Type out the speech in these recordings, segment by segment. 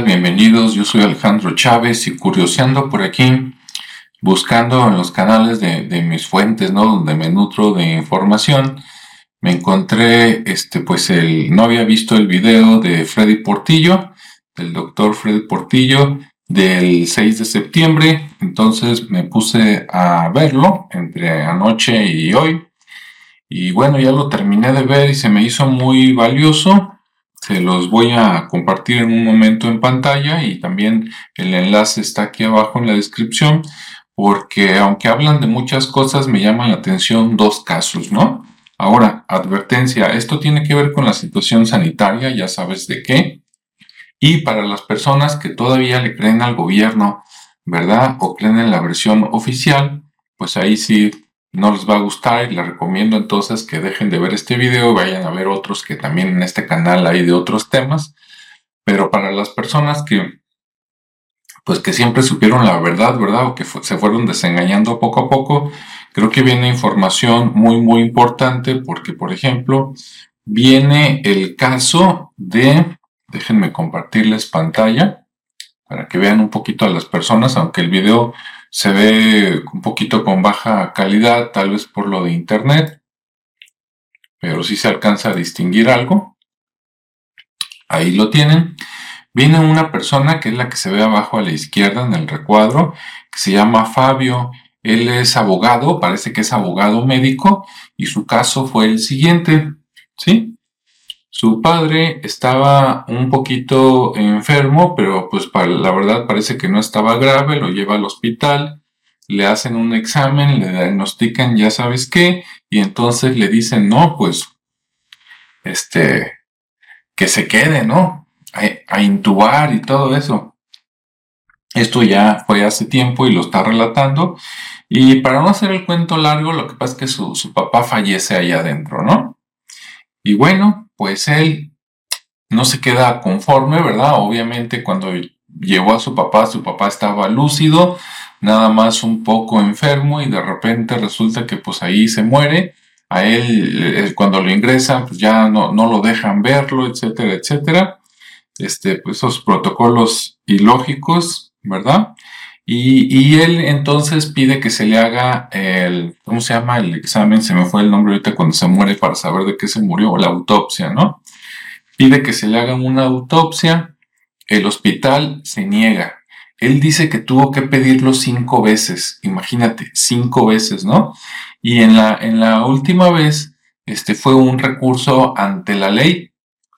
Bienvenidos, yo soy Alejandro Chávez y curioseando por aquí, buscando en los canales de, mis fuentes, ¿no? Donde me nutro de información, me encontré, este, pues el, no había visto el video de Freddy Portillo, del doctor Freddy Portillo, del 6 de septiembre, entonces me puse a verlo entre anoche y hoy, y bueno, ya lo terminé de ver y se me hizo muy valioso se los voy a compartir en un momento en pantalla y también el enlace está aquí abajo en la descripción porque aunque hablan de muchas cosas me llaman la atención dos casos, ¿no? Ahora, advertencia, esto tiene que ver con la situación sanitaria, ya sabes de qué. Y para las personas que todavía le creen al gobierno, ¿verdad? O creen en la versión oficial, pues ahí sí no les va a gustar y les recomiendo entonces que dejen de ver este video, vayan a ver otros que también en este canal hay de otros temas, pero para las personas que pues que siempre supieron la verdad, ¿verdad? O que se fueron desengañando poco a poco, creo que viene información muy muy importante porque por ejemplo viene el caso de, déjenme compartirles pantalla para que vean un poquito a las personas, aunque el video se ve un poquito con baja calidad, tal vez por lo de internet, pero sí se alcanza a distinguir algo. Ahí lo tienen. Viene una persona que es la que se ve abajo a la izquierda en el recuadro, que se llama Fabio. Él es abogado, parece que es abogado médico, y su caso fue el siguiente, ¿sí? Su padre estaba un poquito enfermo, pero pues la verdad parece que no estaba grave, lo lleva al hospital, le hacen un examen, le diagnostican ya sabes qué, y entonces le dicen, no, pues, este, que se quede, ¿no? A, intubar y todo eso. Esto ya fue hace tiempo y lo está relatando. Y para no hacer el cuento largo, lo que pasa es que su, su papá fallece ahí adentro, ¿no? Y bueno, pues él no se queda conforme, ¿verdad? Obviamente cuando llevó a su papá, su papá estaba lúcido, nada más un poco enfermo y de repente resulta que pues ahí se muere. A él eh, cuando lo ingresan pues ya no, no lo dejan verlo, etcétera, etcétera. Este, pues esos protocolos ilógicos, ¿verdad? Y, él entonces pide que se le haga el, ¿cómo se llama? El examen, se me fue el nombre ahorita cuando se muere para saber de qué se murió, o la autopsia, ¿no? Pide que se le haga una autopsia, el hospital se niega. Él dice que tuvo que pedirlo cinco veces, imagínate, cinco veces, ¿no? Y en la, en la última vez, este fue un recurso ante la ley,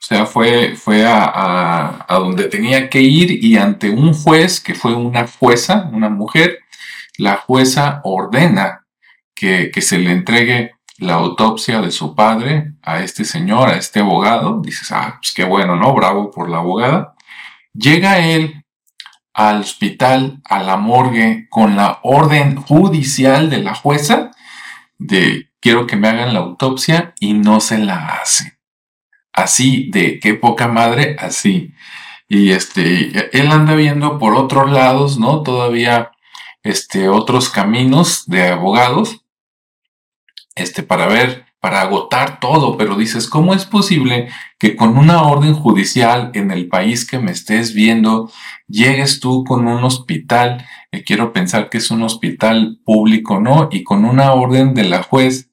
o sea, fue, fue a, donde tenía que ir y ante un juez, que fue una jueza, una mujer, la jueza ordena que, se le entregue la autopsia de su padre a este señor, a este abogado. Dices, ah, pues qué bueno, ¿no? Bravo por la abogada. Llega él al hospital, a la morgue, con la orden judicial de la jueza de quiero que me hagan la autopsia y no se la hace así, de qué poca madre, así. Y este, él anda viendo por otros lados, ¿no? Todavía, este, otros caminos de abogados, este, para ver, para agotar todo, pero dices, ¿cómo es posible que con una orden judicial en el país que me estés viendo, llegues tú con un hospital, y quiero pensar que es un hospital público, ¿no? Y con una orden de la juez,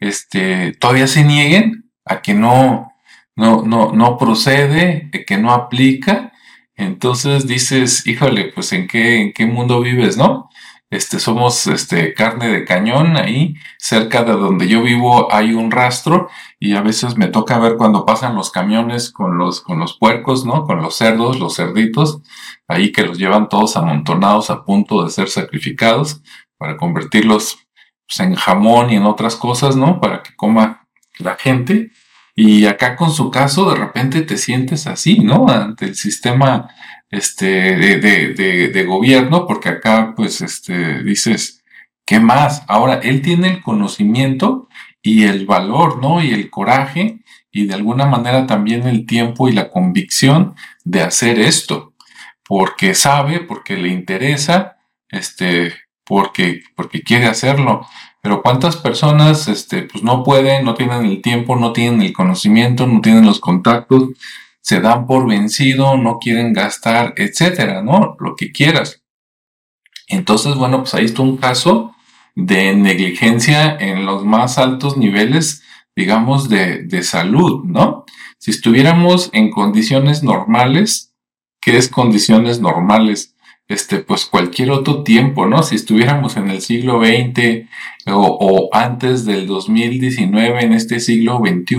este, todavía se nieguen a que no, no, no, no procede, que no aplica, entonces dices, híjole, pues en qué, en qué mundo vives, ¿no? Este, somos este, carne de cañón ahí, cerca de donde yo vivo hay un rastro y a veces me toca ver cuando pasan los camiones con los, con los puercos, ¿no? Con los cerdos, los cerditos, ahí que los llevan todos amontonados a punto de ser sacrificados para convertirlos pues, en jamón y en otras cosas, ¿no? Para que coma la gente. Y acá con su caso, de repente te sientes así, ¿no? Ante el sistema este, de, de, gobierno, porque acá, pues, este, dices, ¿qué más? Ahora, él tiene el conocimiento y el valor, ¿no? Y el coraje y de alguna manera también el tiempo y la convicción de hacer esto, porque sabe, porque le interesa, este, porque, porque quiere hacerlo. Pero cuántas personas este, pues no pueden, no tienen el tiempo, no tienen el conocimiento, no tienen los contactos, se dan por vencido, no quieren gastar, etcétera, ¿no? Lo que quieras. Entonces, bueno, pues ahí está un caso de negligencia en los más altos niveles, digamos, de, de salud, ¿no? Si estuviéramos en condiciones normales, ¿qué es condiciones normales? Este, pues cualquier otro tiempo, ¿no? Si estuviéramos en el siglo XX o, antes del 2019, en este siglo XXI,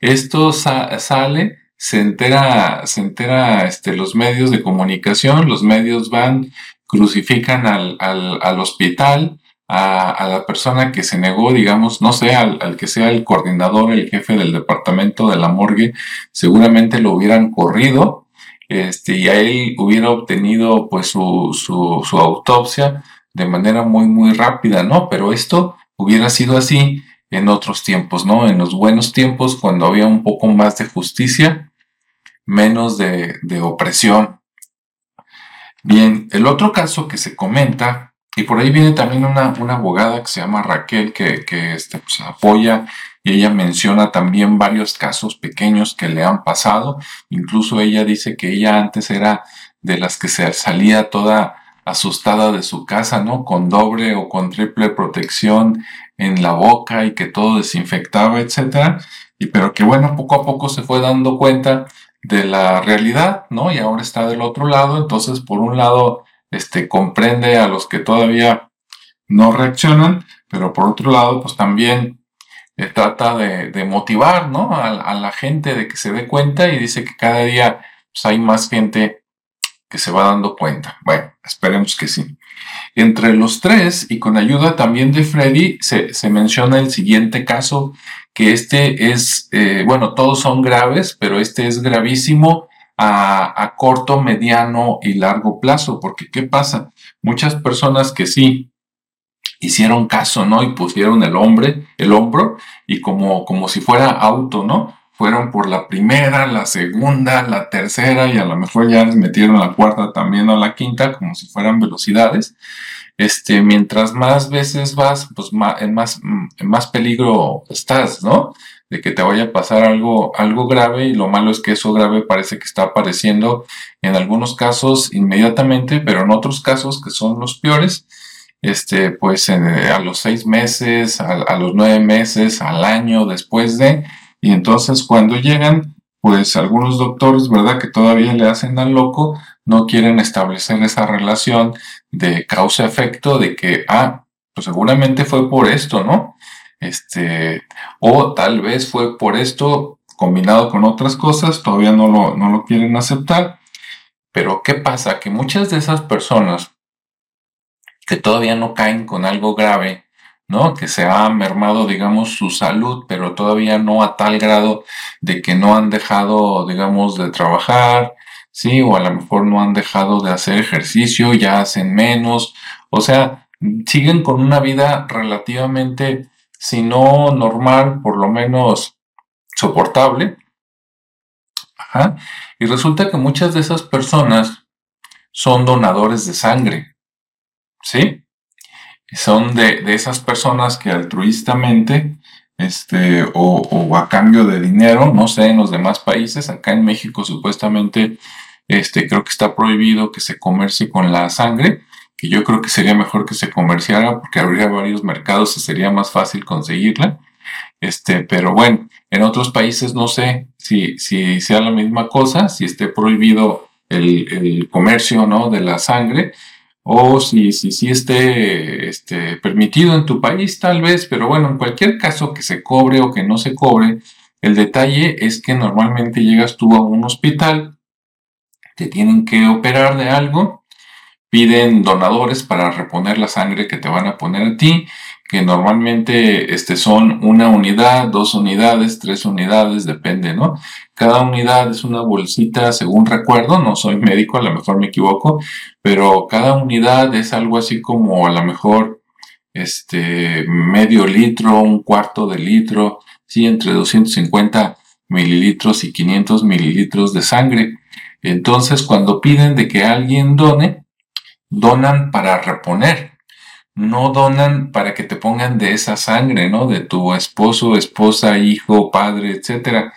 esto sale, se entera, se entera este, los medios de comunicación, los medios van, crucifican al, al, al hospital, a, la persona que se negó, digamos, no sé, al, que sea el coordinador, el jefe del departamento de la morgue, seguramente lo hubieran corrido, este, y a él hubiera obtenido pues su, su, autopsia de manera muy, muy rápida, ¿no? Pero esto hubiera sido así en otros tiempos, ¿no? En los buenos tiempos, cuando había un poco más de justicia, menos de, de opresión. Bien, el otro caso que se comenta y por ahí viene también una, una abogada que se llama Raquel, que, que este, pues, apoya y ella menciona también varios casos pequeños que le han pasado. Incluso ella dice que ella antes era de las que se salía toda asustada de su casa, ¿no? Con doble o con triple protección en la boca y que todo desinfectaba, etcétera. Y pero que bueno, poco a poco se fue dando cuenta de la realidad, ¿no? Y ahora está del otro lado. Entonces, por un lado, este, comprende a los que todavía no reaccionan, pero por otro lado, pues también eh, trata de, motivar, ¿no? A, la gente de que se dé cuenta y dice que cada día pues, hay más gente que se va dando cuenta. Bueno, esperemos que sí. Entre los tres, y con ayuda también de Freddy, se, menciona el siguiente caso, que este es, eh, bueno, todos son graves, pero este es gravísimo a, corto, mediano y largo plazo, porque ¿qué pasa? Muchas personas que sí hicieron caso, ¿no? Y pusieron el hombre, el hombro, y como, como si fuera auto, ¿no? Fueron por la primera, la segunda, la tercera, y a lo mejor ya les metieron la cuarta también o la quinta, como si fueran velocidades. Este, mientras más veces vas, pues más, en, más, en más peligro estás, ¿no? de que te vaya a pasar algo, algo grave y lo malo es que eso grave parece que está apareciendo en algunos casos inmediatamente, pero en otros casos que son los peores, este, pues a los seis meses, a, los nueve meses, al año después de, y entonces cuando llegan, pues algunos doctores, ¿verdad? Que todavía le hacen al loco, no quieren establecer esa relación de causa-efecto de que, ah, pues seguramente fue por esto, ¿no? Este, o tal vez fue por esto combinado con otras cosas, todavía no lo, no lo quieren aceptar. Pero ¿qué pasa? Que muchas de esas personas que todavía no caen con algo grave, ¿no? Que se ha mermado, digamos, su salud, pero todavía no a tal grado de que no han dejado, digamos, de trabajar, ¿sí? O a lo mejor no han dejado de hacer ejercicio, ya hacen menos, o sea, siguen con una vida relativamente si no normal, por lo menos soportable. Y resulta que muchas de esas personas son donadores de sangre. ¿Sí? Son de, esas personas que altruistamente, este, o, o, a cambio de dinero, no sé, en los demás países, acá en México supuestamente, este, creo que está prohibido que se comercie con la sangre, que yo creo que sería mejor que se comerciara porque habría varios mercados y sería más fácil conseguirla. Este, pero bueno, en otros países no sé si, si sea la misma cosa, si esté prohibido el, comercio ¿no? de la sangre o si si, esté este, permitido en tu país tal vez, pero bueno, en cualquier caso que se cobre o que no se cobre, el detalle es que normalmente llegas tú a un hospital, te tienen que operar de algo piden donadores para reponer la sangre que te van a poner a ti, que normalmente este, son una unidad, dos unidades, tres unidades, depende, ¿no? Cada unidad es una bolsita, según recuerdo, no soy médico, a lo mejor me equivoco, pero cada unidad es algo así como a lo mejor este, medio litro, un cuarto de litro, sí, entre 250 mililitros y 500 mililitros de sangre. Entonces, cuando piden de que alguien done, donan para reponer, no donan para que te pongan de esa sangre, ¿no? De tu esposo, esposa, hijo, padre, etc.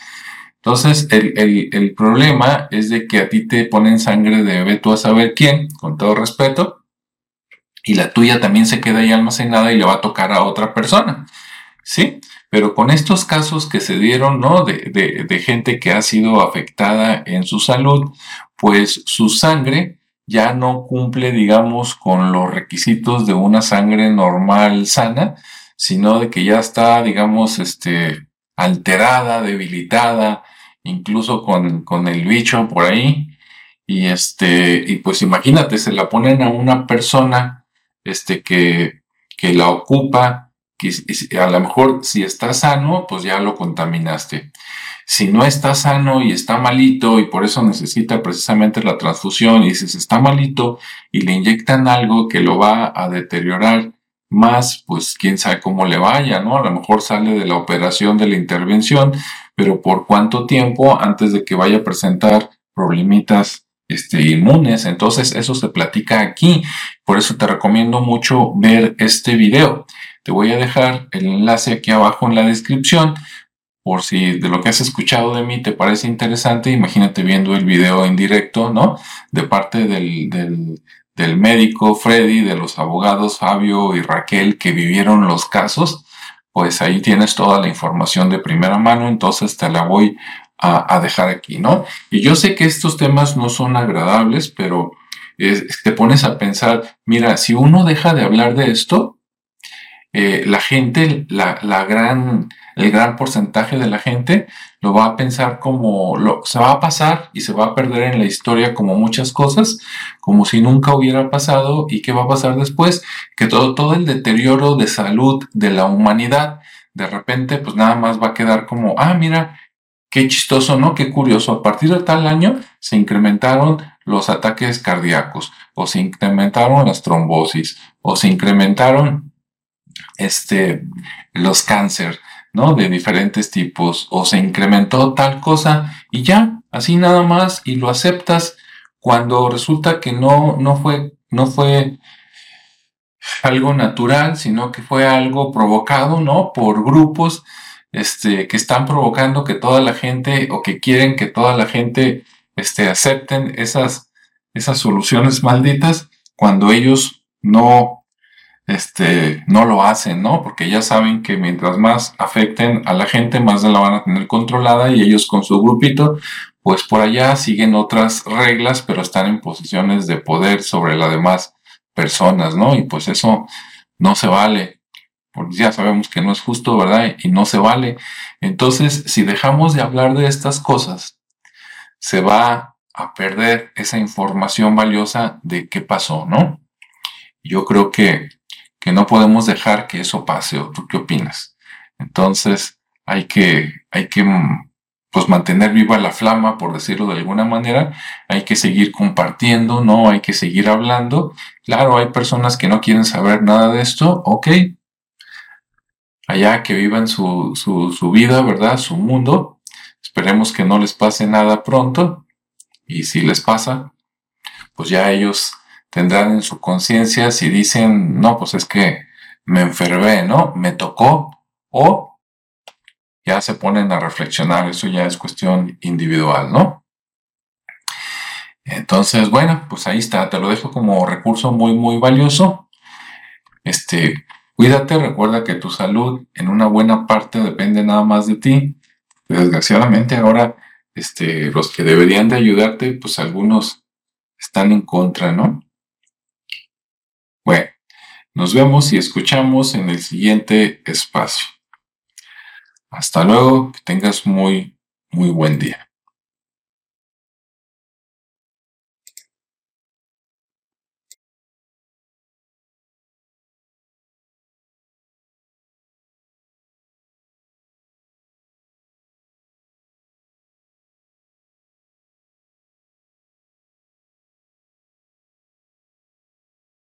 Entonces, el, problema es de que a ti te ponen sangre de ve tú a saber quién, con todo respeto, y la tuya también se queda ahí almacenada y le va a tocar a otra persona. ¿Sí? Pero con estos casos que se dieron, ¿no? De, de gente que ha sido afectada en su salud, pues su sangre ya no cumple, digamos, con los requisitos de una sangre normal sana, sino de que ya está, digamos, este, alterada, debilitada, incluso con, con el bicho por ahí. Y este, y pues imagínate, se la ponen a una persona, este, que, que la ocupa, que a lo mejor si está sano, pues ya lo contaminaste. Si no está sano y está malito y por eso necesita precisamente la transfusión y dices está malito y le inyectan algo que lo va a deteriorar más, pues quién sabe cómo le vaya, ¿no? A lo mejor sale de la operación de la intervención, pero por cuánto tiempo antes de que vaya a presentar problemitas este, inmunes. Entonces, eso se platica aquí. Por eso te recomiendo mucho ver este video. Te voy a dejar el enlace aquí abajo en la descripción. Por si de lo que has escuchado de mí te parece interesante, imagínate viendo el video en directo, ¿no? De parte del, del, del médico Freddy, de los abogados Fabio y Raquel que vivieron los casos, pues ahí tienes toda la información de primera mano, entonces te la voy a, dejar aquí, ¿no? Y yo sé que estos temas no son agradables, pero te pones a pensar, mira, si uno deja de hablar de esto, eh, la gente, la, la gran el gran porcentaje de la gente lo va a pensar como lo, se va a pasar y se va a perder en la historia como muchas cosas, como si nunca hubiera pasado y qué va a pasar después, que todo, todo el deterioro de salud de la humanidad de repente pues nada más va a quedar como, ah, mira, qué chistoso, ¿no? Qué curioso. A partir de tal año se incrementaron los ataques cardíacos o se incrementaron las trombosis o se incrementaron este, los cánceres ¿no? De diferentes tipos, o se incrementó tal cosa y ya, así nada más, y lo aceptas cuando resulta que no, no fue, no fue algo natural, sino que fue algo provocado, ¿no? Por grupos, este, que están provocando que toda la gente, o que quieren que toda la gente, este, acepten esas, esas soluciones malditas, cuando ellos no este, no lo hacen, ¿no? Porque ya saben que mientras más afecten a la gente, más la van a tener controlada y ellos con su grupito, pues por allá siguen otras reglas, pero están en posiciones de poder sobre las demás personas, ¿no? Y pues eso no se vale, porque ya sabemos que no es justo, ¿verdad? Y no se vale. Entonces, si dejamos de hablar de estas cosas, se va a perder esa información valiosa de qué pasó, ¿no? Yo creo que que no podemos dejar que eso pase, ¿o tú qué opinas? Entonces, hay que, hay que, mm, pues mantener viva la flama, por decirlo de alguna manera, hay que seguir compartiendo, ¿no? Hay que seguir hablando. Claro, hay personas que no quieren saber nada de esto, ok. Allá que vivan su, su, su vida, ¿verdad? Su mundo. Esperemos que no les pase nada pronto. Y si les pasa, pues ya ellos tendrán en su conciencia si dicen, no, pues es que me enfermé, ¿no? Me tocó o ya se ponen a reflexionar, eso ya es cuestión individual, ¿no? Entonces, bueno, pues ahí está, te lo dejo como recurso muy, muy valioso. Este, cuídate, recuerda que tu salud en una buena parte depende nada más de ti. Desgraciadamente ahora, este, los que deberían de ayudarte, pues algunos están en contra, ¿no? Bueno, nos vemos y escuchamos en el siguiente espacio. Hasta luego, que tengas muy, muy buen día.